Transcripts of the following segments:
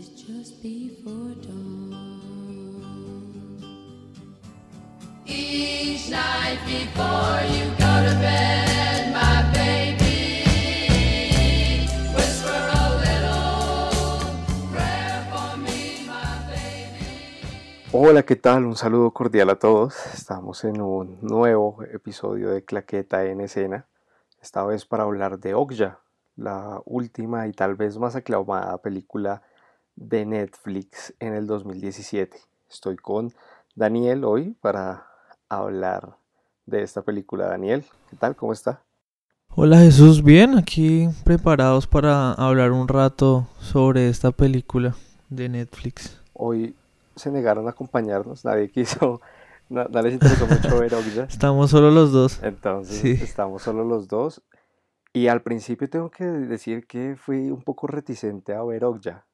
is just before dawn. Each night before you go to bed. Hola, ¿qué tal? Un saludo cordial a todos. Estamos en un nuevo episodio de Claqueta en Escena, esta vez para hablar de Okja, la última y tal vez más aclamada película de Netflix en el 2017. Estoy con Daniel hoy para hablar de esta película. Daniel, ¿qué tal? ¿Cómo está? Hola Jesús, bien, aquí preparados para hablar un rato sobre esta película de Netflix. Hoy se negaron a acompañarnos, nadie quiso, no, no les interesó mucho ver Okja. Estamos solo los dos. Entonces Sí. estamos solo los dos. Y al principio tengo que decir que fui un poco reticente a ver Okja.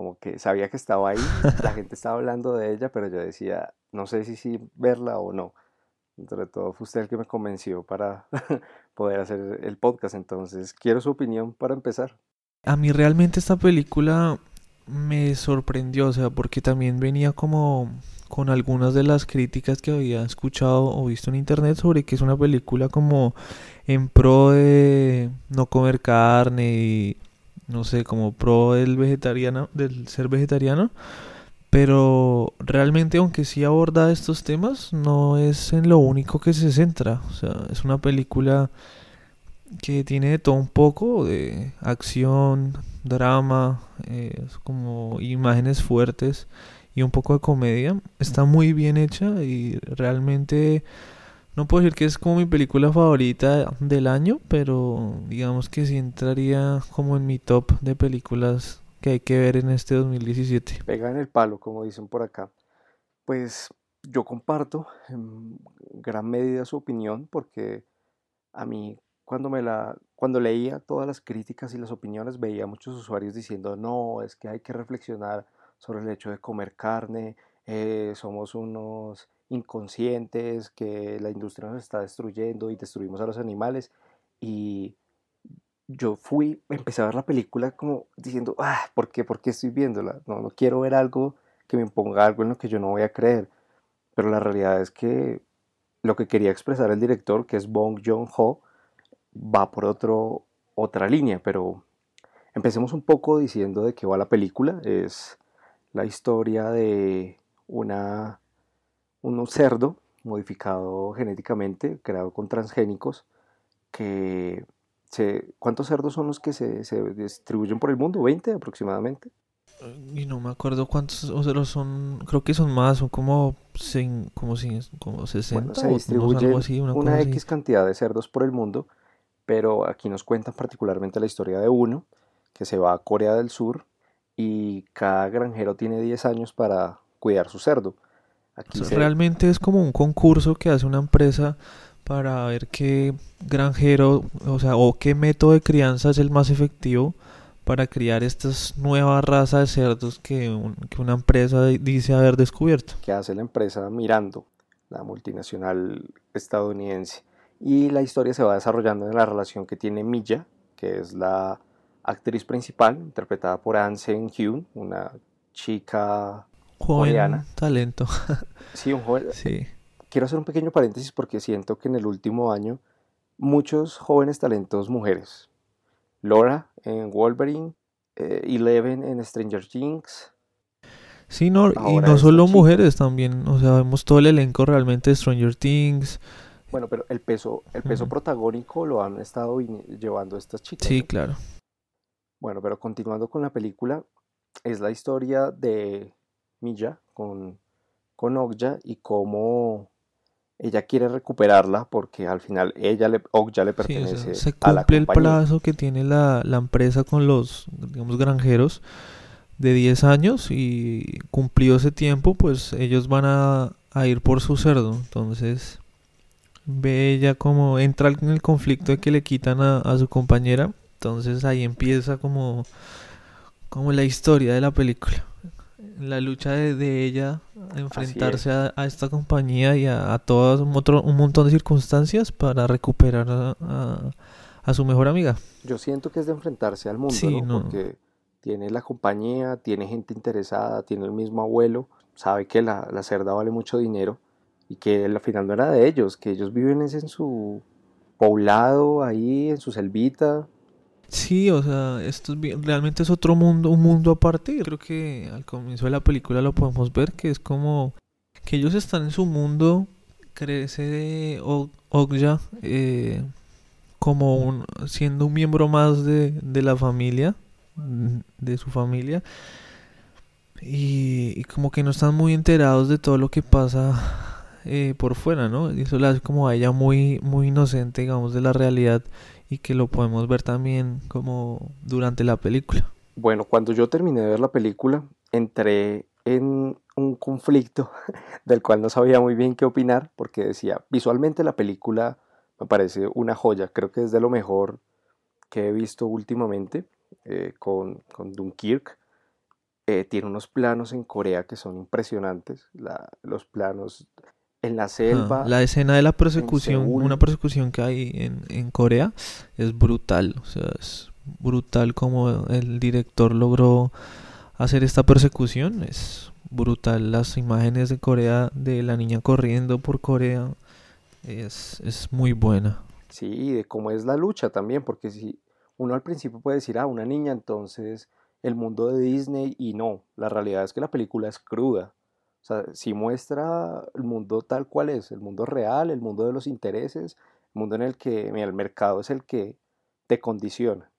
Como que sabía que estaba ahí, la gente estaba hablando de ella, pero yo decía, no sé si sí verla o no. Entre todo fue usted el que me convenció para poder hacer el podcast. Entonces quiero su opinión para empezar. A mí realmente esta película me sorprendió, o sea, porque también venía como con algunas de las críticas que había escuchado o visto en internet sobre que es una película como en pro de no comer carne y no sé, como pro del vegetariano, del ser vegetariano. Pero realmente, aunque sí aborda estos temas, no es en lo único que se centra. O sea, es una película que tiene de todo un poco, de acción, drama, eh, como imágenes fuertes y un poco de comedia. Está muy bien hecha y realmente no puedo decir que es como mi película favorita del año, pero digamos que sí entraría como en mi top de películas que hay que ver en este 2017. Pega en el palo, como dicen por acá. Pues yo comparto en gran medida su opinión porque a mí cuando me la cuando leía todas las críticas y las opiniones veía muchos usuarios diciendo no, es que hay que reflexionar sobre el hecho de comer carne, eh, somos unos inconscientes, que la industria nos está destruyendo y destruimos a los animales y yo fui, empecé a ver la película como diciendo, ah, ¿por qué? ¿Por qué estoy viéndola? No, no quiero ver algo que me imponga algo en lo que yo no voy a creer. Pero la realidad es que lo que quería expresar el director, que es Bong Joon-ho, va por otro, otra línea. Pero empecemos un poco diciendo de qué va la película. Es la historia de una, un cerdo modificado genéticamente, creado con transgénicos, que se, ¿cuántos cerdos son los que se, se distribuyen por el mundo? ¿20 aproximadamente? Y no me acuerdo cuántos, o sea, son, creo que son más, son como, cin- como, cin- como 60 Bueno, se o no sé, distribuye algo así, una una cosa así. X cantidad de cerdos por el mundo, pero aquí nos cuentan particularmente la historia de uno que se va a Corea del Sur y cada granjero tiene 10 años para cuidar su cerdo. Aquí se- realmente es como un concurso que hace una empresa para ver qué granjero, o sea, o qué método de crianza es el más efectivo para criar estas nuevas razas de cerdos que, un- que una empresa di- dice haber descubierto. que hace la empresa Mirando, la multinacional estadounidense. Y la historia se va desarrollando en la relación que tiene Milla, que es la actriz principal, interpretada por Ahn Seung-hyun, una chica, Joven Coreana. talento, sí, un joven, sí. quiero hacer un pequeño paréntesis porque siento que en el último año muchos jóvenes talentos mujeres, Laura en Wolverine, eh, Eleven en Stranger Things, Sí, no, y no solo mujeres también, o sea, vemos todo el elenco realmente de Stranger Things. bueno, pero el peso, el peso protagónico lo han estado llevando estas chicas. Sí, ¿no? claro. Bueno, pero continuando con la película, es la historia de Milla con, con Okja y cómo ella quiere recuperarla porque al final ella le, Okja le Sí, o sea, pertenece se a la cumple el plazo que tiene la, la empresa con los, digamos, granjeros de 10 años y cumplido ese tiempo, pues ellos van a, a ir por su cerdo. Entonces, ve ella como entra en el conflicto de que le quitan a, a su compañera. Entonces ahí empieza como, como la historia de la película. La lucha de, de ella a enfrentarse a, a esta compañía y a, a todas un, otro- un montón de circunstancias para recuperar a, a- a su mejor amiga. Yo siento que es de enfrentarse al mundo, Sí, ¿no? no. Porque tiene la compañía, tiene gente interesada, tiene el mismo abuelo, sabe que la, la cerda vale mucho dinero y que al final no era de ellos, que ellos viven es en su poblado, ahí, en su selvita. Sí, o sea, esto es realmente es otro mundo, un mundo aparte. Creo que al comienzo de la película lo podemos ver, que es como que ellos están en su mundo, crece Og- Okja eh, como un, siendo un miembro más de, de la familia, mm, de su familia, y, y como que no están muy enterados de todo lo que pasa eh, por fuera, ¿no? Y eso la hace como a ella muy, muy inocente, digamos, de la realidad y que lo podemos ver también como durante la película. Bueno, cuando yo terminé de ver la película, entré en un conflicto del cual no sabía muy bien qué opinar, porque decía, visualmente la película me parece una joya, creo que es de lo mejor que he visto últimamente eh, con, con Dunkirk. Eh, tiene unos planos en Corea que son impresionantes, los planos en la Ah, selva, la escena de la persecución, una persecución que hay en, en Corea, es brutal. O sea, es brutal como el director logró hacer esta persecución. Es brutal. Las imágenes de Corea, de la niña corriendo por Corea, es, es muy buena. Sí, y de cómo es la lucha también, porque si uno al principio puede decir, ah, una niña, entonces el mundo de Disney, y no, la realidad es que la película es cruda. O sea, sí muestra el mundo tal cual es, el mundo real, el mundo de los intereses, el mundo en el que el mercado es el que te condiciona.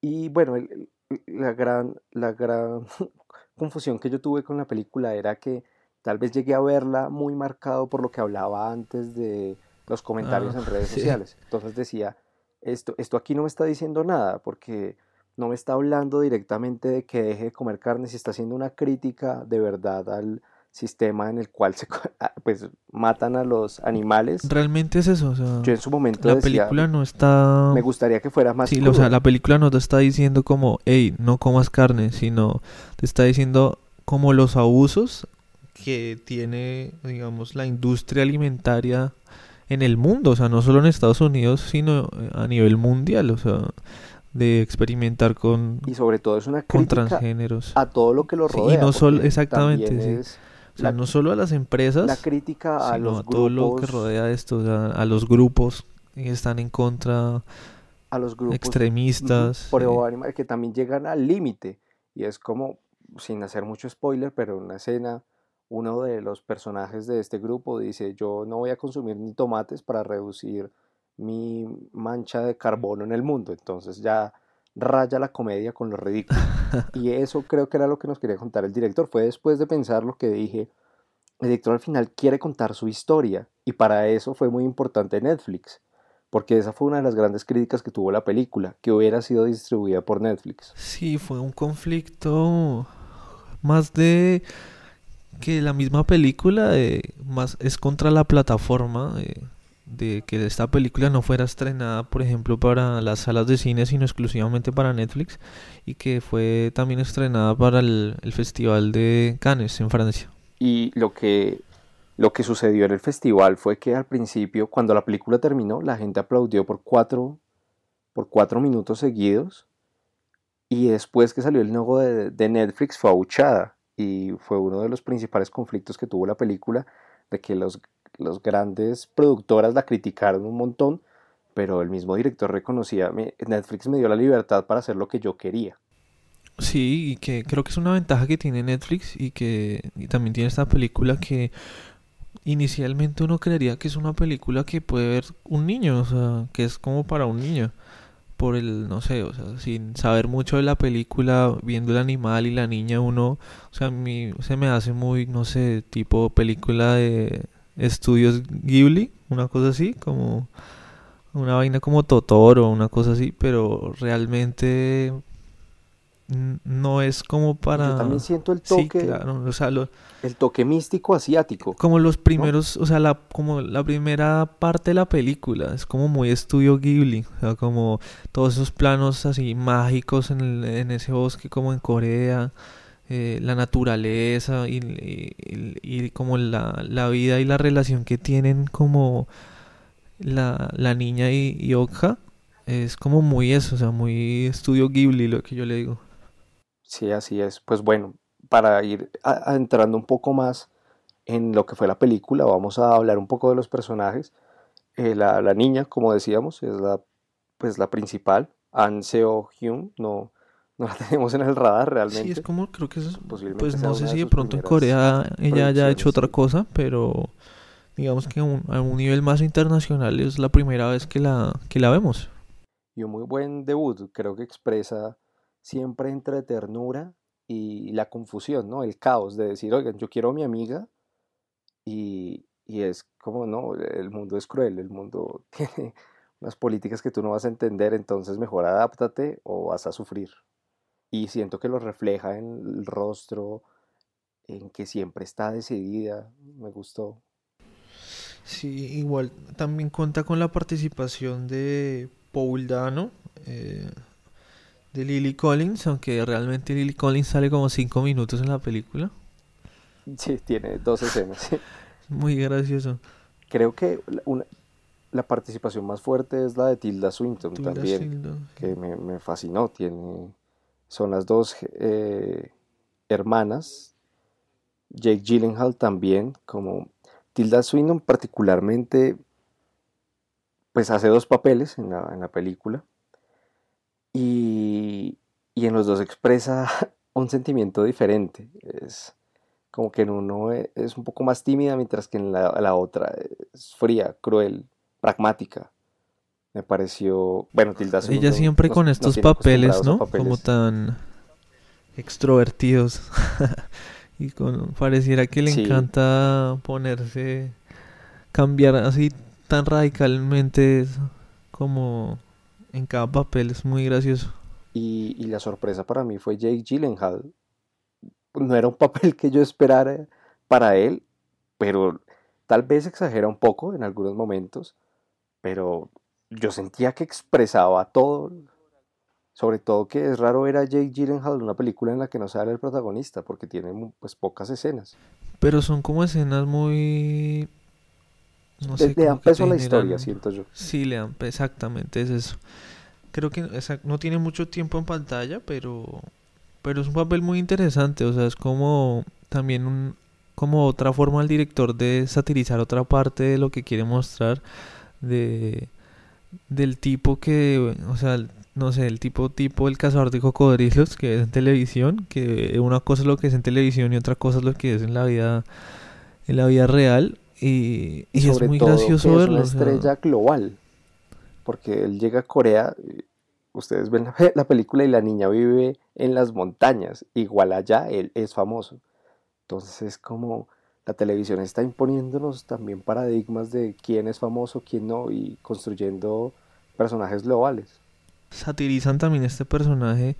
Y bueno, el- la gran, la gran confusión que yo tuve con la película era que tal vez llegué a verla muy marcado por lo que hablaba antes de los comentarios Ah, en redes sí. sociales. Entonces decía, esto, esto aquí no me está diciendo nada, porque no me está hablando directamente de que deje de comer carne, si está haciendo una crítica de verdad al sistema en el cual se ah, pues matan a los animales. Realmente es eso. O sea, Yo en su momento la decía, película no está... me gustaría que fuera más Sí, o sea, crudo". la película no te está diciendo como, hey, no comas carne, sino te está diciendo como los abusos que tiene, digamos, la industria alimentaria en el mundo, o sea, no solo en Estados Unidos, sino eh, a nivel mundial, o sea, de experimentar con, y sobre todo es una con crítica transgéneros. a todo lo que lo Sí, y rodea. no solo- exactamente, sí. es O sea, la- no solo a las empresas, la crítica a sino los a todo lo que rodea esto, o sea, a los grupos que están en contra, a los grupos extremistas. pro eh, que también llegan al límite y es como sin hacer mucho spoiler pero en una escena uno de los personajes de este grupo dice yo no voy a consumir ni tomates para reducir mi mancha de carbono en el mundo entonces ya raya la comedia con lo ridículo y eso creo que era lo que nos quería contar el director fue después de pensar lo que dije el director al final quiere contar su historia y para eso fue muy importante Netflix porque esa fue una de las grandes críticas que tuvo la película, que hubiera sido distribuida por Netflix. Sí, fue un conflicto más de que la misma película, más es contra la plataforma eh, de que esta película no fuera estrenada, por ejemplo, para las salas de cine, sino exclusivamente para Netflix, y que fue también estrenada para el, Festival de Cannes en Francia. Y lo que, lo que sucedió en el festival fue que al principio, cuando la película terminó, la gente aplaudió por cuatro, por cuatro minutos seguidos. Y después que salió el logo de, de Netflix fue abuchada. Y fue uno de los principales conflictos que tuvo la película, de que los, los grandes productoras la criticaron un montón, pero el mismo director reconocía, "Me- Netflix me dio la libertad para hacer lo que yo quería. Sí, y que creo que es una ventaja que tiene Netflix y que y también tiene esta película que inicialmente uno creería que es una película que puede ver un niño, o sea, que es como para un niño, por el, no sé, o sea, sin saber mucho de la película, viendo el animal y la niña, uno, o sea, a mí se me hace muy, no sé, tipo película de estudios Ghibli, una cosa así, como una vaina como Totoro, una cosa así, pero realmente no es como para... Yo también siento el Sí, toque, claro, o sea, lo- el toque místico asiático. como los primeros, o sea, la, como la primera parte de la película, es como muy estudio Ghibli, o sea, como todos esos planos así mágicos en, el- en ese bosque como en Corea, eh, la naturaleza y, y- como la, la vida y la relación que tienen como la, la niña y, y Okja, es como muy eso, o sea, muy estudio Ghibli lo que yo le digo. Sí, así es. Pues bueno, para ir adentrando un poco más en lo que fue la película, vamos a hablar un poco de los personajes. Eh, la, la niña, como decíamos, es la, pues, la principal, An Seo Hyun, no, no la tenemos en el radar Sí, es realmente. como, creo que es, pues no sé si de pronto en Corea ella haya hecho otra cosa, pero digamos que a un, a un nivel más internacional es la primera vez que la, que la vemos. Y un muy buen debut, creo que expresa siempre entre ternura y la confusión, ¿no? El caos de decir, oigan, yo quiero a mi amiga y, y es como, no, el mundo es cruel, el mundo tiene unas políticas que tú no vas a entender, entonces mejor adáptate o vas a sufrir. Y siento que lo refleja en el rostro, en que siempre está decidida, me gustó. Sí, igual también cuenta con la participación de Paul Dano, eh, de Lily Collins, aunque realmente Lily Collins sale como cinco minutos en la película. Sí, tiene dos escenas. sí. Muy gracioso. Creo que la, una- la participación más fuerte es la de Tilda Swinton Tilda también, Swinton, sí. que me, me fascinó. Tiene, son las dos eh, hermanas. Jake Gyllenhaal también, como Tilda Swinton particularmente, pues hace dos papeles en la, en la película y, y en los dos expresa un sentimiento diferente. Es como que en uno e- es un poco más tímida, mientras que en la, la otra es fría, cruel, pragmática. Me pareció, bueno, Tilda Swinton Ella siempre nos- con estos papeles, ¿no? Como tan extrovertidos. Y con, pareciera que le Sí. encanta ponerse, cambiar así tan radicalmente como en cada papel. Es muy gracioso. Y, y la sorpresa para mí fue Jake Gyllenhaal. No era un papel que yo esperara para él, pero tal vez exagera un poco en algunos momentos, pero yo sentía que expresaba todo. Sobre todo que es raro ver a Jake Gyllenhaal en una película en la que no sale el protagonista, porque tiene pues pocas escenas. Pero son como escenas muy... No sé, le dan peso a la historia, siento yo. Sí, le dan, exactamente, es eso. Creo que no tiene mucho tiempo en pantalla, pero, pero es un papel muy interesante, o sea, es como también un, como otra forma al director de satirizar otra parte de lo que quiere mostrar, de, del tipo que, o sea, no sé, el tipo tipo el cazador de cocodrilos que es en televisión, que una cosa es lo que es en televisión y otra cosa es lo que es en la vida, en la vida real. Y, y es muy todo gracioso que es verlo. una o sea, estrella global, porque él llega a Corea, ustedes ven la, la película y la niña vive en las montañas, igual allá él es famoso. Entonces es como la televisión está imponiéndonos también paradigmas de quién es famoso, quién no, y construyendo personajes globales. satirizan también este personaje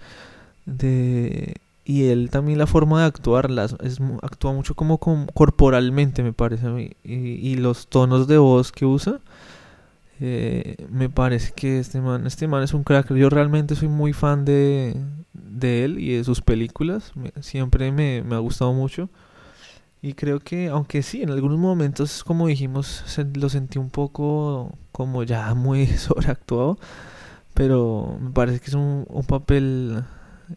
de y él también la forma de actuar actúa mucho como com- corporalmente me parece a mí y, y los tonos de voz que usa eh, me parece que este man este man es un crack yo realmente soy muy fan de de él y de sus películas siempre me, me ha gustado mucho y creo que aunque sí en algunos momentos como dijimos se- lo sentí un poco como ya muy sobreactuado pero me parece que es un, un papel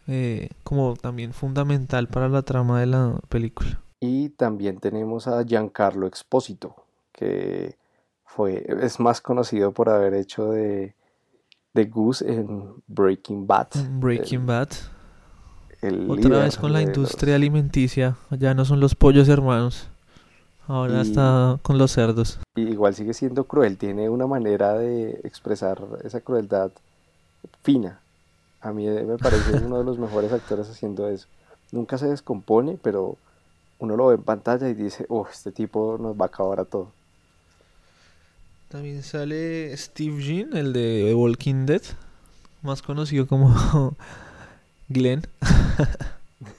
eh, como también fundamental para la trama de la película. Y también tenemos a Giancarlo Expósito, que fue, es más conocido por haber hecho de, de Goose en Breaking Bad. Breaking Bad. El Otra líder vez con la industria los- alimenticia. Ya no son los pollos hermanos. Ahora Y- está con los cerdos. y igual sigue siendo cruel, tiene una manera de expresar esa crueldad fina. A mí me parece uno de los mejores actores haciendo eso. Nunca se descompone, pero uno lo ve en pantalla y dice, oh, este tipo nos va a acabar a todo. También sale Steve Jean, el de The Walking Dead. Más conocido como Glenn.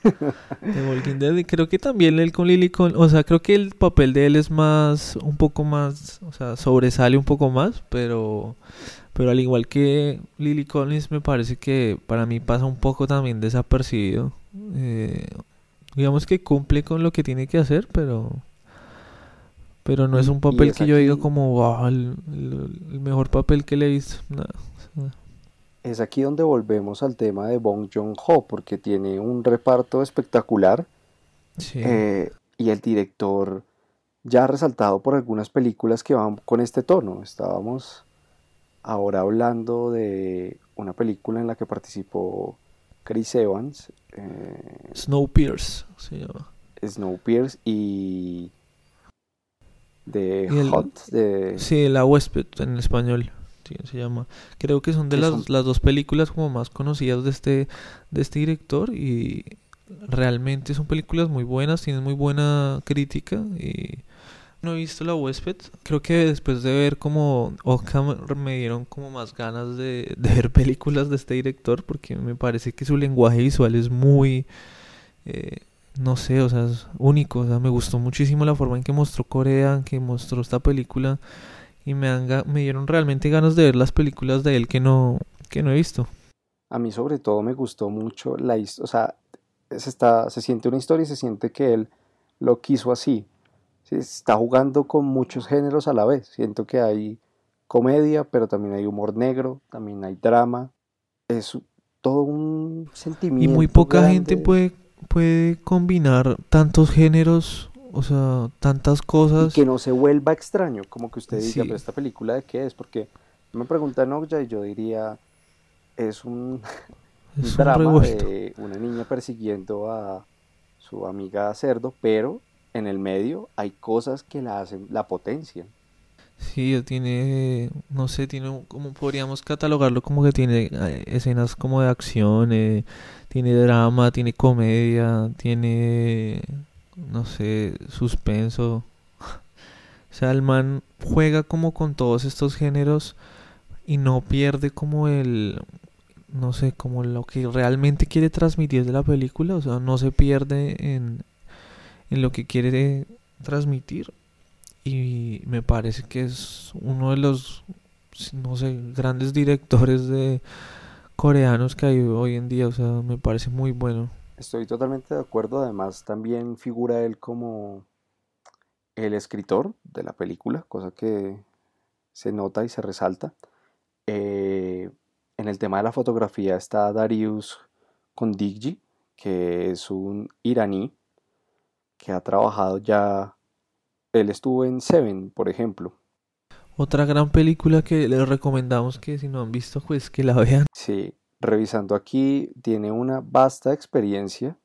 The Walking Dead. Creo que también él con Lily Collins. O sea, creo que el papel de él es más. Un poco más. O sea, sobresale un poco más. Pero. Pero al igual que Lily Collins, me parece que para mí pasa un poco también desapercibido. Eh, digamos que cumple con lo que tiene que hacer, pero. Pero no es un papel es que yo diga como, wow, el, el- el mejor papel que le he visto. No, es aquí donde volvemos al tema de Bong Joon-ho, porque tiene un reparto espectacular Sí. eh, y el director ya ha resaltado por algunas películas que van con este tono. Estábamos ahora hablando de una película en la que participó Chris Evans, eh, Snowpiercer se llama. Snowpiercer y de Y el- Hot, de, Sí, La Huésped en español. Sí, se llama. Creo que son de las, son- las dos películas como más conocidas de este, de este director y realmente son películas muy buenas, tienen muy buena crítica y no he visto La Huésped. Creo que después de ver como Occam me dieron como más ganas de, de ver películas de este director porque me parece que su lenguaje visual es muy... eh, no sé, o sea, es único, o sea, me gustó muchísimo la forma en que mostró Corea, en que mostró esta película y me, me dieron realmente ganas de ver las películas de él que no, que no he visto. A mí sobre todo me gustó mucho la historia, o sea, se, está, se siente una historia y se siente que él lo quiso así. Sí, Está jugando con muchos géneros a la vez. Siento que hay comedia, pero también hay humor negro, también hay drama. Es todo un Y sentimiento. muy poca gente puede, puede combinar tantos géneros, o sea, tantas Y cosas. que no se vuelva extraño, como que usted diga, Sí. pero esta película de qué es, porque me preguntan Okja y yo diría, es un, Es un drama de una niña persiguiendo a su amiga cerdo, pero en el medio hay cosas que la hacen, la potencian. Sí, tiene, no sé, tiene, como podríamos catalogarlo como que tiene eh, escenas como de acción, eh, tiene drama, tiene comedia, tiene, no sé, suspenso. O sea, el man juega como con todos estos géneros y no pierde como el, no sé, como lo que realmente quiere transmitir de la película, o sea, no se pierde en, en lo que quiere transmitir y me parece que es uno de los, no sé, grandes directores de coreanos que hay hoy en día, o sea, me parece muy bueno. Estoy totalmente de acuerdo, además también figura él como el escritor de la película, cosa que se nota y se resalta. Eh, en el tema de la fotografía está Darius Kondigji, que es un iraní que ha trabajado ya, él estuvo en Seven, por ejemplo. Otra gran película que les recomendamos que si no han visto, pues que la vean. Sí, revisando aquí, tiene una vasta experiencia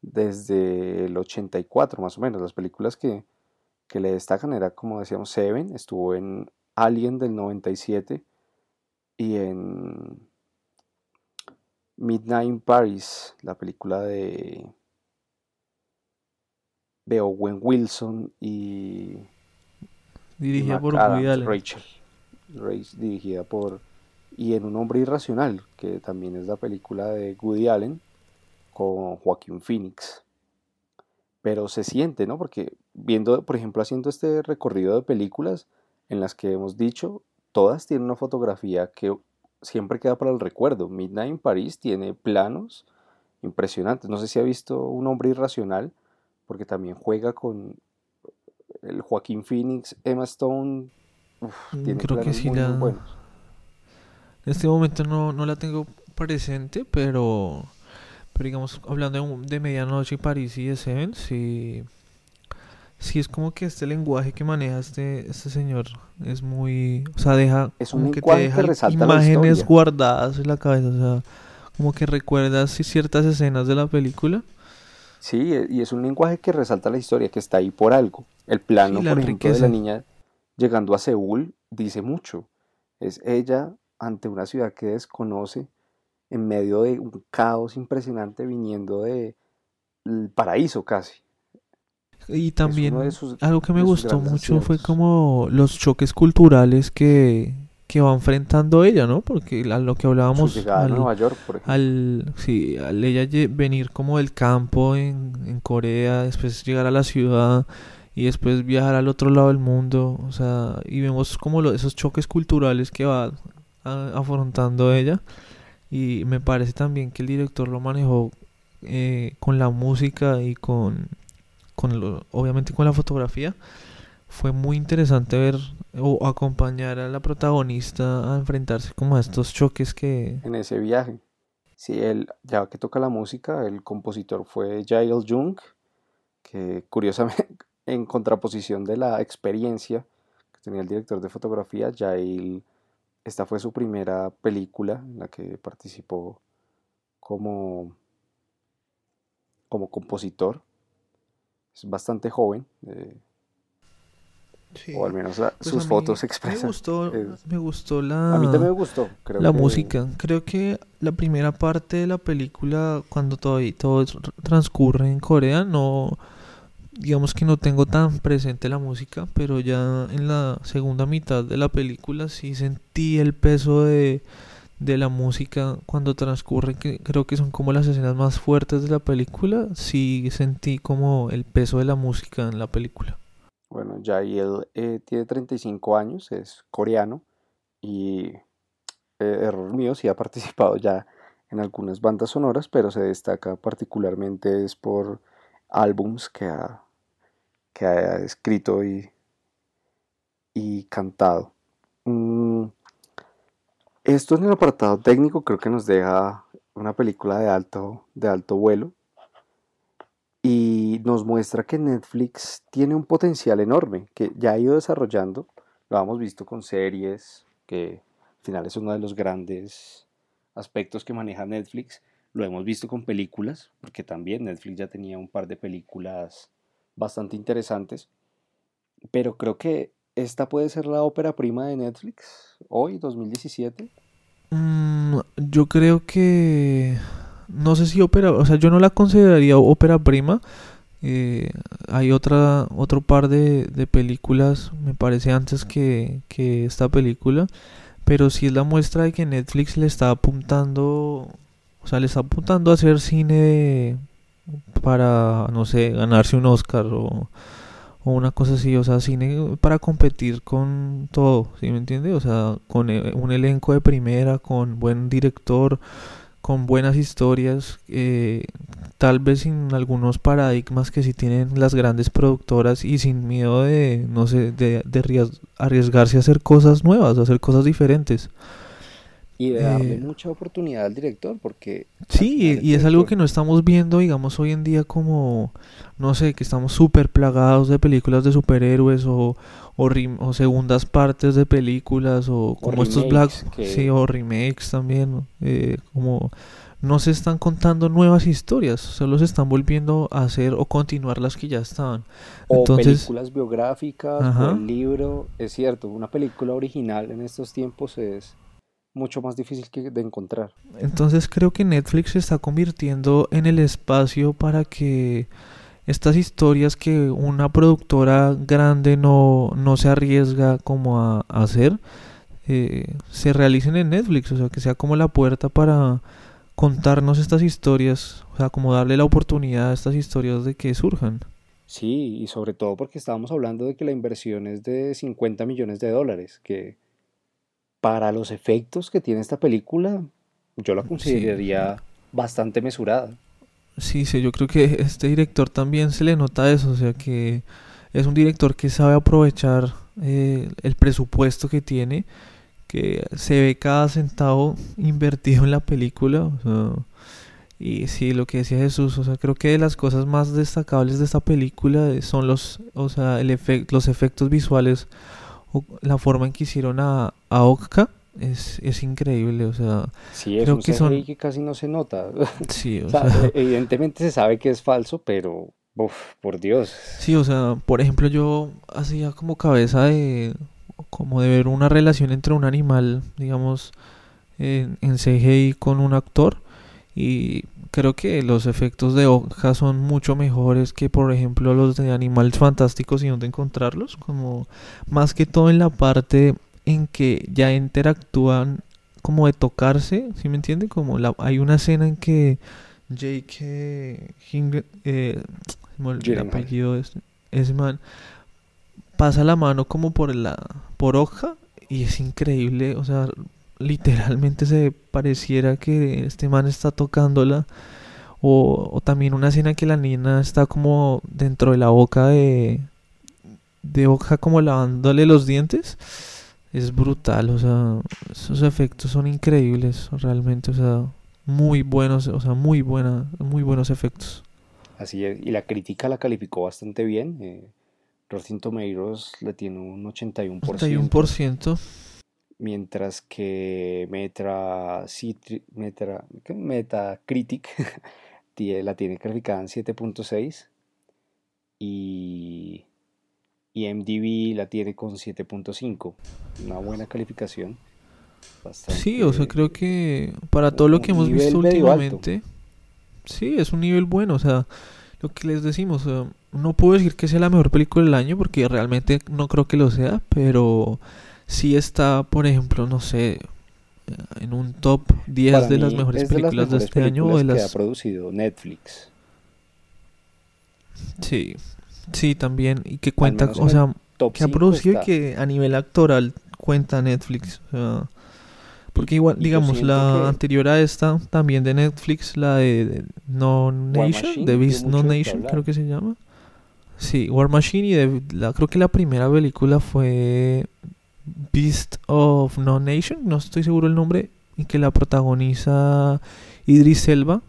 desde el 84 más o menos. Las películas que, que le destacan era, como decíamos, Seven, estuvo en Alien del 97 y en Midnight in Paris, la película de, de Owen Wilson y Dirigida por. Rachel, Rach- dirigida por y en Un hombre irracional, que también es la película de Woody Allen con Joaquín Phoenix. Pero se siente, ¿no? Porque viendo, por ejemplo, haciendo este recorrido de películas en las que hemos dicho, todas tienen una fotografía que siempre queda para el recuerdo. Midnight in Paris tiene planos impresionantes. No sé si ha visto Un hombre irracional, porque también juega con el Joaquín Phoenix, Emma Stone. uf, Mm, tiene creo que sí muy, buenos. En este momento no, no la tengo presente, pero, pero digamos, hablando de, un- de Medianoche y París y de Seven, sí, sí es como que este lenguaje que maneja este, este señor es muy, o sea, deja Es como que te que deja imágenes guardadas en la cabeza, o sea, como que recuerdas ciertas escenas de la película. Sí, e- y es un lenguaje que resalta la historia, que está ahí por algo. El plano, Sí, por ejemplo, de la niña llegando a Seúl dice mucho. Es ella ante una ciudad que desconoce, en medio de un caos impresionante viniendo de el paraíso casi. Y también algo que me gustó mucho fue como los choques culturales que, que va enfrentando ella, ¿no? Porque a lo que Su hablábamos llegada a al, Nueva York, por ejemplo. al, sí, al ella venir como del campo en, en Corea, después llegar a la ciudad y después viajar al otro lado del mundo, o sea, y vemos como lo- esos choques culturales que va afrontando ella y me parece también que el director lo manejó eh, con la música y con, con obviamente con la fotografía fue muy interesante ver o acompañar a la protagonista a enfrentarse como a estos choques que... en ese viaje. Sí, él, ya que toca la música, el compositor fue Jael Jung, que curiosamente, en contraposición de la experiencia que tenía el director de fotografía, Jael, esta fue su primera película en la que participó como, como compositor. Es bastante joven, eh, o al menos la- Pues sus fotos Me expresan. gustó, es- me gustó la... A mí también me gustó. Creo La que- música, creo que la primera parte de la película, cuando todavía todo es- transcurre en Corea, no, digamos que no tengo tan presente la música, pero ya en la segunda mitad de la película sí sentí el peso de, de la música cuando transcurre, que creo que son como las escenas más fuertes de la película, sí sentí como el peso de la música en la película. Bueno, Jael eh, tiene 35 años, es coreano y eh, error mío, sí ha participado ya en algunas bandas sonoras, pero se destaca particularmente es por álbums que ha, que ha escrito y, y cantado. Mm, esto en el apartado técnico creo que nos deja una película de alto, de alto vuelo y nos muestra que Netflix tiene un potencial enorme que ya ha ido desarrollando. Lo hemos visto con series, que al final es uno de los grandes aspectos que maneja Netflix. Lo hemos visto con películas, porque también Netflix ya tenía un par de películas bastante interesantes. Pero creo que esta puede ser la ópera prima de Netflix hoy, 2017. Mm, yo creo que no sé si ópera, o sea, yo no la consideraría ópera prima. Eh, hay otra, otro par de, de películas, me parece antes que, que esta película, pero sí es la muestra de que Netflix le está apuntando, o sea, le está apuntando a hacer cine para, no sé, ganarse un Oscar o, una cosa así, o sea, cine para competir con todo, ¿sí me entiende? O sea, con eh, un elenco de primera, con buen director, con buenas historias, eh, tal vez sin algunos paradigmas que sí tienen las grandes productoras y sin miedo de, no sé, de, de arries- arriesgarse a hacer cosas nuevas, a hacer cosas diferentes. Y de darle Eh, mucha oportunidad al director, porque Sí, y es algo que no estamos viendo, digamos, hoy en día como, no sé, que estamos súper plagados de películas de superhéroes o, o, rim- o segundas partes de películas o como estos black, que- sí, o remakes también, eh, como no se están contando nuevas historias, solo se están volviendo a hacer o continuar las que ya estaban. O Entonces, películas biográficas, o el libro, es cierto, una película original en estos tiempos es mucho más difícil que de encontrar. Entonces creo que Netflix se está convirtiendo en el espacio para que estas historias que una productora grande no, no se arriesga como a, a hacer, eh, se realicen en Netflix, o sea, que sea como la puerta para contarnos estas historias, o sea, como darle la oportunidad a estas historias de que surjan. Sí, y sobre todo porque estábamos hablando de que la inversión es de 50 millones de dólares, que para los efectos que tiene esta película, yo la Sí, consideraría bastante mesurada. Sí, sí, yo creo que este director también se le nota eso, o sea que es un director que sabe aprovechar eh, el presupuesto que tiene, que se ve cada centavo invertido en la película, o sea, y sí, lo que decía Jesús, o sea, creo que de las cosas más destacables de esta película son los, o sea, el efec- los efectos visuales, la forma en que hicieron a, a Okka, es, es increíble, o sea, Sí, es Creo un que son- que casi no se nota. sí, o O sea, sea, evidentemente se sabe que es falso, pero, uf, por Dios. Sí, o sea, por ejemplo, yo hacía como cabeza de como de ver una relación entre un animal, digamos, en, en CGI con un actor y creo que los efectos de hoja son mucho mejores que por ejemplo los de Animales Fantásticos y dónde encontrarlos, como más que todo en la parte en que ya interactúan como de tocarse, ¿sí me entiende? Como la, hay una escena en que Jake Hing, eh, el apellido de este- ese man pasa la mano como por la por hoja y es increíble, o sea, literalmente se pareciera que este man está tocándola o, o también una escena que la niña está como dentro de la boca de de hoja como lavándole los dientes. Es brutal, o sea, esos efectos son increíbles, realmente, o sea, muy buenos, o sea, muy buena, muy buenos efectos. Así es, y la crítica la calificó bastante bien. Eh, Rotten Tomatoes le tiene un 81%, 81%. Mientras que Metra, Citri- Metra- ¿qué? Metacritic la tiene calificada en 7.6 y IMDb la tiene con 7.5. Una buena calificación. Sí, o sea, creo que para todo lo que hemos visto alto. últimamente, sí, es un nivel bueno, o sea, lo que les decimos, no puedo decir que sea la mejor película del año porque realmente no creo que lo sea, pero sí está, por ejemplo, no sé, en un top 10 Para de las mejores es de las películas de mejores este año o de películas que ha las producido Netflix. Sí, sí, también, y que cuenta, o sea, que ha 5 producido y que a nivel actoral cuenta Netflix, o sea, porque igual, y digamos, la que- anterior a esta, también de Netflix, la de, de No Nation, dio Beast No de Nation, creo que se llama. Sí, War Machine y de, la, creo que la primera película fue Beast of No Nation, no estoy seguro el nombre, y que la protagoniza Idris Elba,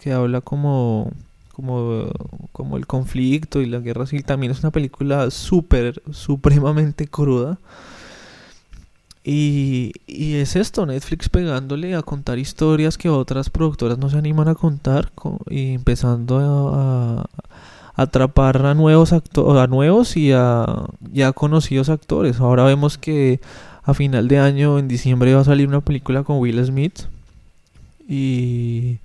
que habla como, como, como el conflicto y la guerra civil. También es una película súper, supremamente cruda. Y, y es esto, Netflix pegándole a contar historias que otras productoras no se animan a contar co- y empezando a, a atrapar a nuevos acto- a nuevos y a ya conocidos actores. Ahora vemos que a final de año, en diciembre, va a salir una película con Will Smith. Y,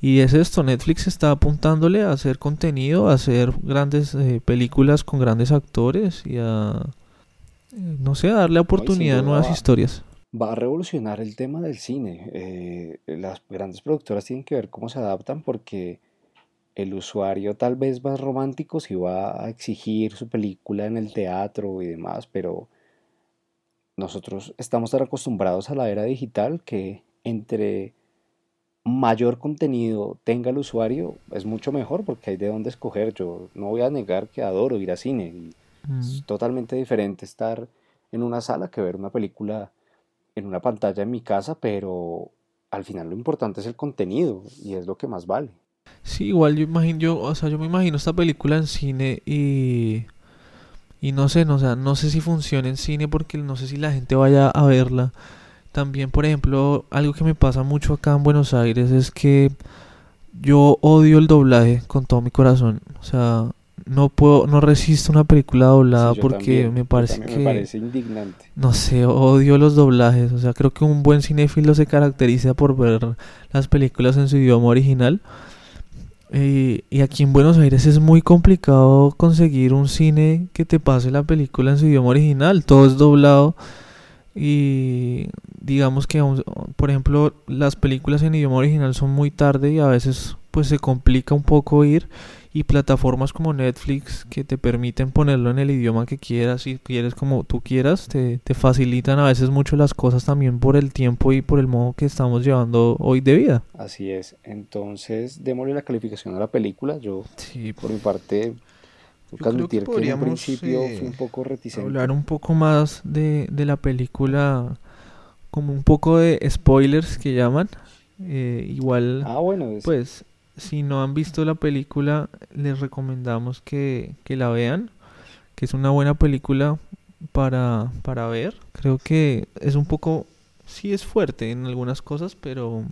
y es esto, Netflix está apuntándole a hacer contenido, a hacer grandes eh, películas con grandes actores y a, no sé, a darle oportunidad a nuevas va- historias. Va a revolucionar el tema del cine. Eh, las grandes productoras tienen que ver cómo se adaptan porque el usuario tal vez más romántico sí va a exigir su película en el teatro y demás, pero nosotros estamos tan acostumbrados a la era digital que entre mayor contenido tenga el usuario es mucho mejor porque hay de dónde escoger. Yo no voy a negar que adoro ir a cine. y Mm. es totalmente diferente estar en una sala que ver una película en una pantalla en mi casa, pero al final lo importante es el contenido y es lo que más vale. Sí, igual yo imagino, yo, o sea, yo me imagino esta película en cine y y no sé, no, o sea, no sé si funciona en cine porque no sé si la gente vaya a verla. También, por ejemplo, algo que me pasa mucho acá en Buenos Aires es que yo odio el doblaje con todo mi corazón. O sea, no puedo, no resisto una película doblada Sí, porque también, me parece que me parece indignante. no sé, odio los doblajes. O sea, creo que un buen cinéfilo se caracteriza por ver las películas en su idioma original. Y, y aquí en Buenos Aires es muy complicado conseguir un cine que te pase la película en su idioma original. Todo es doblado. Y digamos que, por ejemplo, las películas en idioma original son muy tarde y a veces pues se complica un poco ir. Y plataformas como Netflix que te permiten ponerlo en el idioma que quieras, si quieres como tú quieras, te, te facilitan a veces mucho las cosas también por el tiempo y por el modo que estamos llevando hoy de vida. Así es. Entonces, démosle la calificación a la película. Yo, Sí, por mi parte, que creo que admitir que, en podríamos, principio eh, fui un poco reticente. hablar un poco más de, de la película, como un poco de spoilers que llaman. Eh, igual, Ah, bueno, es- pues, si no han visto la película, les recomendamos que, que la vean, que es una buena película para, para ver. Creo que es un poco, sí es fuerte en algunas cosas, pero,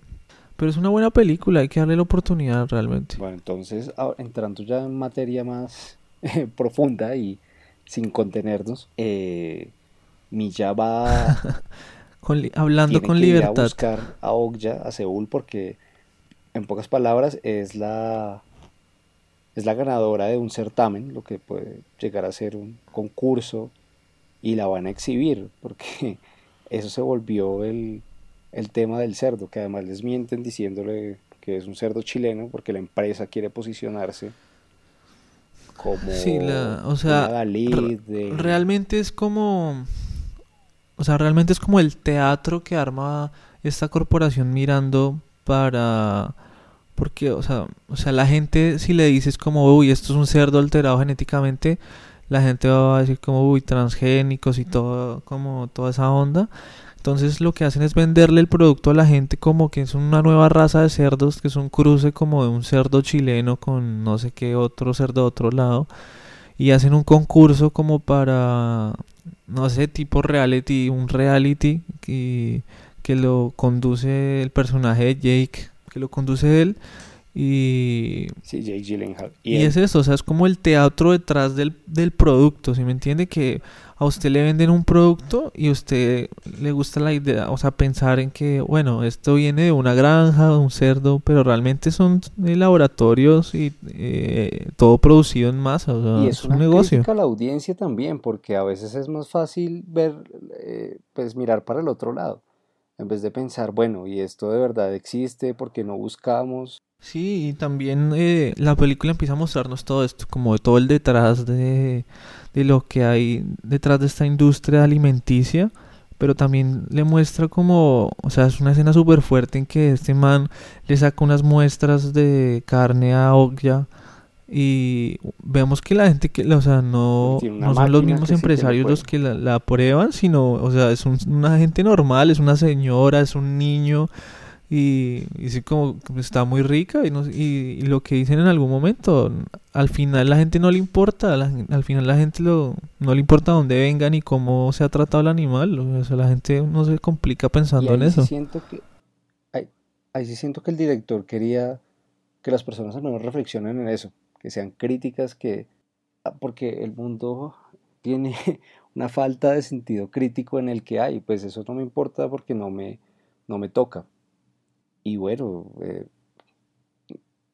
pero es una buena película, hay que darle la oportunidad realmente. Bueno, entonces, entrando ya en materia más eh, profunda y sin contenernos, eh, Milla va Con hablando con que ir a libertad. buscar a Okja, a Seúl, porque en pocas palabras es la es la ganadora de un certamen, lo que puede llegar a ser un concurso, y la van a exhibir, porque eso se volvió el, el tema del cerdo, que además les mienten diciéndole que es un cerdo chileno, porque la empresa quiere posicionarse como Sí, la- o una sea, Dalí de- Realmente es como, o sea, realmente es como el teatro que arma esta corporación mirando para, porque, o sea, o sea, la gente si le dices como, uy, esto es un cerdo alterado genéticamente, la gente va a decir como, uy, transgénicos y todo, como toda esa onda. Entonces lo que hacen es venderle el producto a la gente como que es una nueva raza de cerdos, que es un cruce como de un cerdo chileno con no sé qué otro cerdo de otro lado. Y hacen un concurso como para, no sé, tipo reality, un reality que, que lo conduce el personaje de Jake, que lo conduce él. Y, Sí, Jake Gyllenhaal. y es eso, o sea, es como el teatro detrás del, del producto, ¿sí me entiende? Que a usted le venden un producto y a usted le gusta la idea, o sea, pensar en que, bueno, esto viene de una granja, de un cerdo, pero realmente son laboratorios y eh, todo producido en masa, o sea, Y es, es un negocio. a la audiencia también, porque a veces es más fácil ver, eh, pues mirar para el otro lado, en vez de pensar, bueno, y esto de verdad existe porque no buscamos. Sí, y también eh, la película empieza a mostrarnos todo esto, como todo el detrás de, de lo que hay detrás de esta industria alimenticia, pero también le muestra como, o sea, es una escena súper fuerte en que este man le saca unas muestras de carne a Ogya y vemos que la gente que, o sea, no, no son los mismos sí empresarios los que la, la aprueban, sino, o sea, es un- una gente normal, es una señora, es un niño y, y sí como está muy rica y, no, y, y lo que dicen en algún momento, al final la gente no le importa, la al final la gente lo, no le importa dónde venga ni cómo se ha tratado el animal, o sea, la gente no se complica pensando en sí eso. siento que, ahí, ahí sí siento que el director quería que las personas al menos reflexionen en eso, que sean críticas, que, ah, porque el mundo tiene una falta de sentido crítico en el que hay, pues eso no me importa porque no me, no me toca. Y bueno, eh,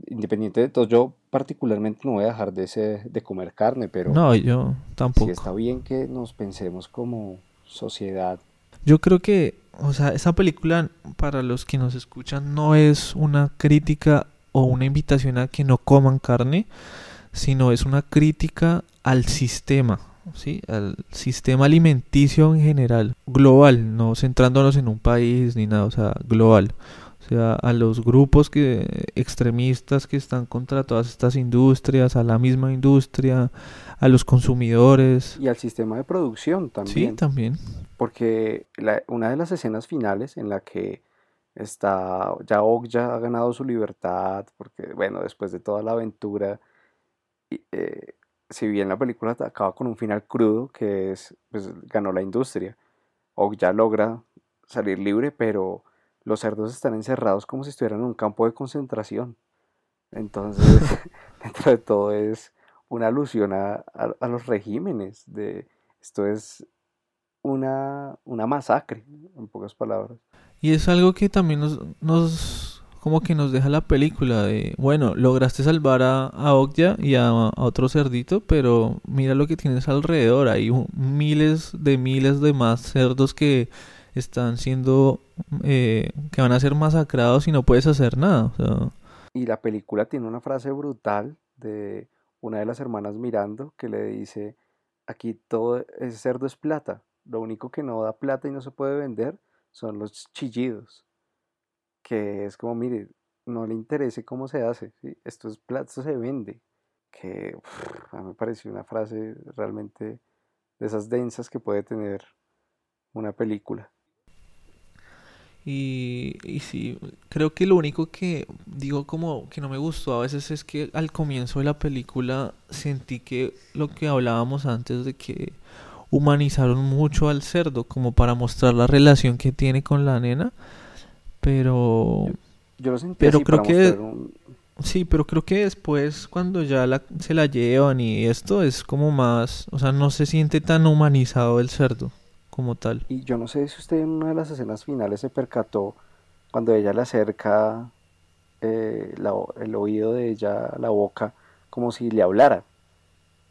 independiente de todo, yo particularmente no voy a dejar de, ese- de comer carne, pero No, yo sí tampoco. está bien que nos pensemos como sociedad. Yo creo que, o sea, esa película para los que nos escuchan no es una crítica o una invitación a que no coman carne, sino es una crítica al sistema, ¿sí? Al sistema alimenticio en general, global, no centrándonos en un país ni nada, o sea, global. O sea, a los grupos que extremistas que están contra todas estas industrias, a la misma industria, a los consumidores. Y al sistema de producción Sí, también. también. Porque la- una de las escenas finales en la que está, ya Okja ha ganado su libertad, porque bueno, después de toda la aventura, y, eh, si bien la película acaba con un final crudo, que es, pues ganó la industria, Okja logra salir libre, pero los cerdos están encerrados como si estuvieran en un campo de concentración. Entonces, dentro de todo es una alusión a, a- a los regímenes de esto es una, una masacre, en pocas palabras. Y es algo que también nos, nos como que nos deja la película de, bueno, lograste salvar a, a y a, otro cerdito, pero mira lo que tienes alrededor, hay miles de miles de más cerdos que están siendo, eh, que van a ser masacrados y no puedes hacer nada, Y la película tiene una frase brutal de una de las hermanas mirando que le dice, aquí todo ese cerdo es plata, lo único que no da plata y no se puede vender son los chillidos, que es como, mire, no le interese cómo se hace, ¿sí? Esto es esto se vende, que a mí me pareció una frase realmente de esas densas que puede tener una película. Y, y sí, creo que lo único que digo como que no me gustó a veces es que al comienzo de la película sentí que lo que hablábamos antes de que humanizaron mucho al cerdo como para mostrar la relación que tiene con la nena, pero Yo lo sentí Pero así creo que- un, sí, pero creo que después cuando ya la, se la llevan y esto es como más, o sea, no se siente tan humanizado el cerdo como tal. Y yo no sé si usted en una de las escenas finales se percató cuando ella le acerca eh, la el oído de ella a la boca como si le hablara.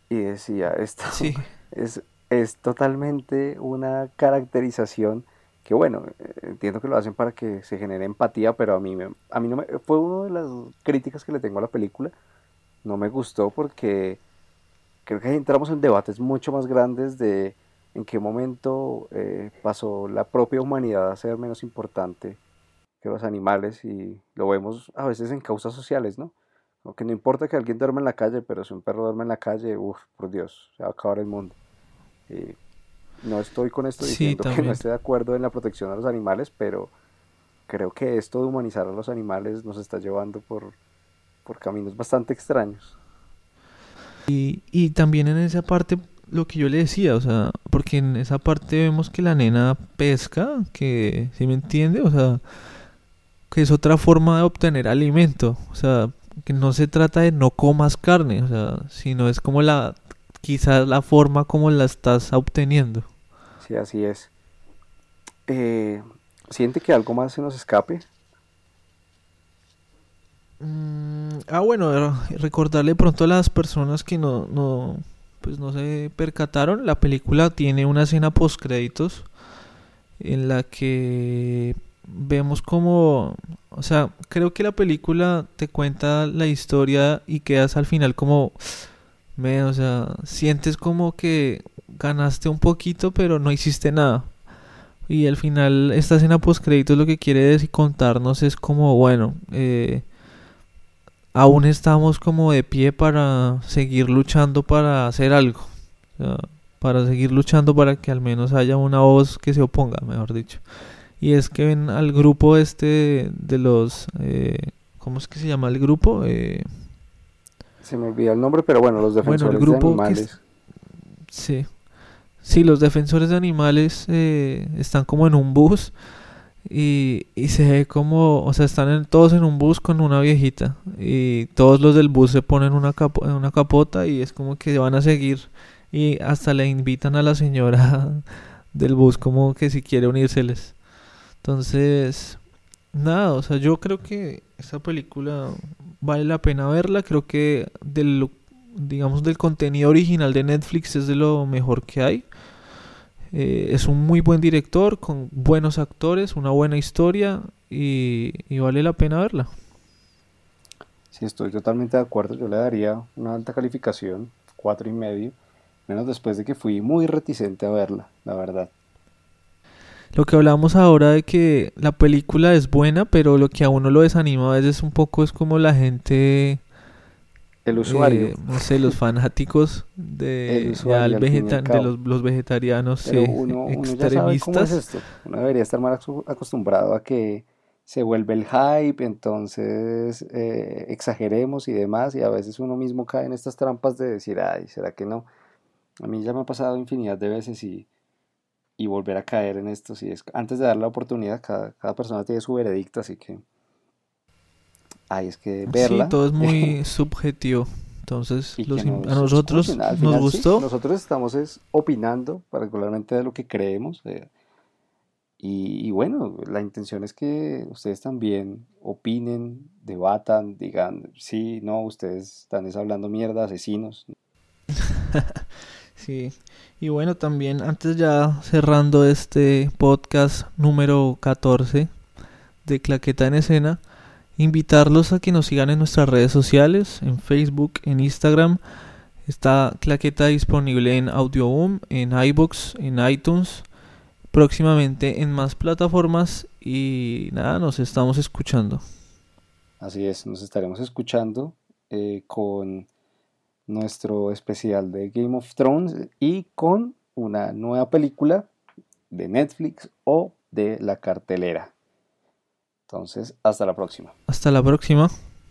Y decía, esto Sí, es, es totalmente una caracterización que bueno, eh, entiendo que lo hacen para que se genere empatía, pero a mí, me- a mí no me, fue una de las críticas que le tengo a la película. No me gustó porque creo que entramos en debates mucho más grandes de en qué momento eh, pasó la propia humanidad a ser menos importante que los animales y lo vemos a veces en causas sociales, ¿no? Aunque no importa que alguien duerma en la calle, pero si un perro duerme en la calle, uff, por Dios, se va a acabar el mundo. No estoy con esto Sí, diciendo que no esté de acuerdo en la protección a los animales, pero creo que esto de humanizar a los animales nos está llevando por, por caminos bastante extraños. Y, y también en esa parte, lo que yo le decía, o sea, porque en esa parte vemos que la nena pesca, que, ¿sí me entiende? O sea, que es otra forma de obtener alimento, o sea, que no se trata de no comas carne, o sea, sino es como la, quizás la forma como la estás obteniendo. Sí, así es. Eh, ¿siente que algo más se nos escape? Mm, ah, bueno, re- recordarle pronto a las personas que no, no, pues no se percataron, la película tiene una escena post créditos en la que vemos como, o sea, creo que la película te cuenta la historia y quedas al final como, me, o sea, sientes como que ganaste un poquito pero no hiciste nada. Y al final esta escena post créditos lo que quiere decir contarnos es como, bueno, eh, aún estamos como de pie para seguir luchando para hacer algo. O sea, para seguir luchando para que al menos haya una voz que se oponga, mejor dicho. Y es que ven al grupo este de los... eh, ¿Cómo es que se llama el grupo? Eh, Se me olvidó el nombre, pero bueno, los Bueno, el defensores grupo de animales. es- sí. Sí, los defensores de animales eh, están como en un bus y, y se ve como, o sea, están en- todos en un bus con una viejita y todos los del bus se ponen una, capo- una capota y es como que van a seguir y hasta le invitan a la señora del bus como que si quiere unírseles. Entonces, nada, o sea, yo creo que esta película vale la pena verla, creo que del digamos del contenido original de Netflix es de lo mejor que hay. Eh, es un muy buen director con buenos actores, una buena historia y, y vale la pena verla. Sí, estoy totalmente de acuerdo. Yo le daría una alta calificación, cuatro y medio, menos después de que fui muy reticente a verla, la verdad. Lo que hablamos ahora de que la película es buena, pero lo que a uno lo desanima a veces un poco es como la gente, El usuario. eh, no sé, los fanáticos de, usuario, vegeta- de los, los vegetarianos Pero sí, uno, uno ya sabe cómo es extremistas. esto. Uno debería estar más acostumbrado a que se vuelve el hype, entonces eh, exageremos y demás, y a veces uno mismo cae en estas trampas de decir, ay, ¿será que no? A mí ya me ha pasado infinidad de veces y, y volver a caer en esto. Si es, antes de dar la oportunidad, cada, cada persona tiene su veredicto, así que, ay, es que verla. Sí, todo es muy subjetivo. Entonces, los nos a nosotros escuchen. Al nos final, sí, gustó. nosotros estamos es opinando particularmente de lo que creemos. eh, y, y bueno, la intención es que ustedes también opinen, debatan, digan, sí, no, ustedes están es hablando mierda, asesinos. Sí. Y bueno, también antes ya cerrando este podcast número 14 de Claqueta en Escena, invitarlos a que nos sigan en nuestras redes sociales, en Facebook, en Instagram. Está Claqueta disponible en Audioboom, en iBox, en iTunes, próximamente en más plataformas y nada, nos estamos escuchando. Así es, nos estaremos escuchando eh, con nuestro especial de Game of Thrones y con una nueva película de Netflix o de la cartelera. Entonces, hasta la próxima. Hasta la próxima.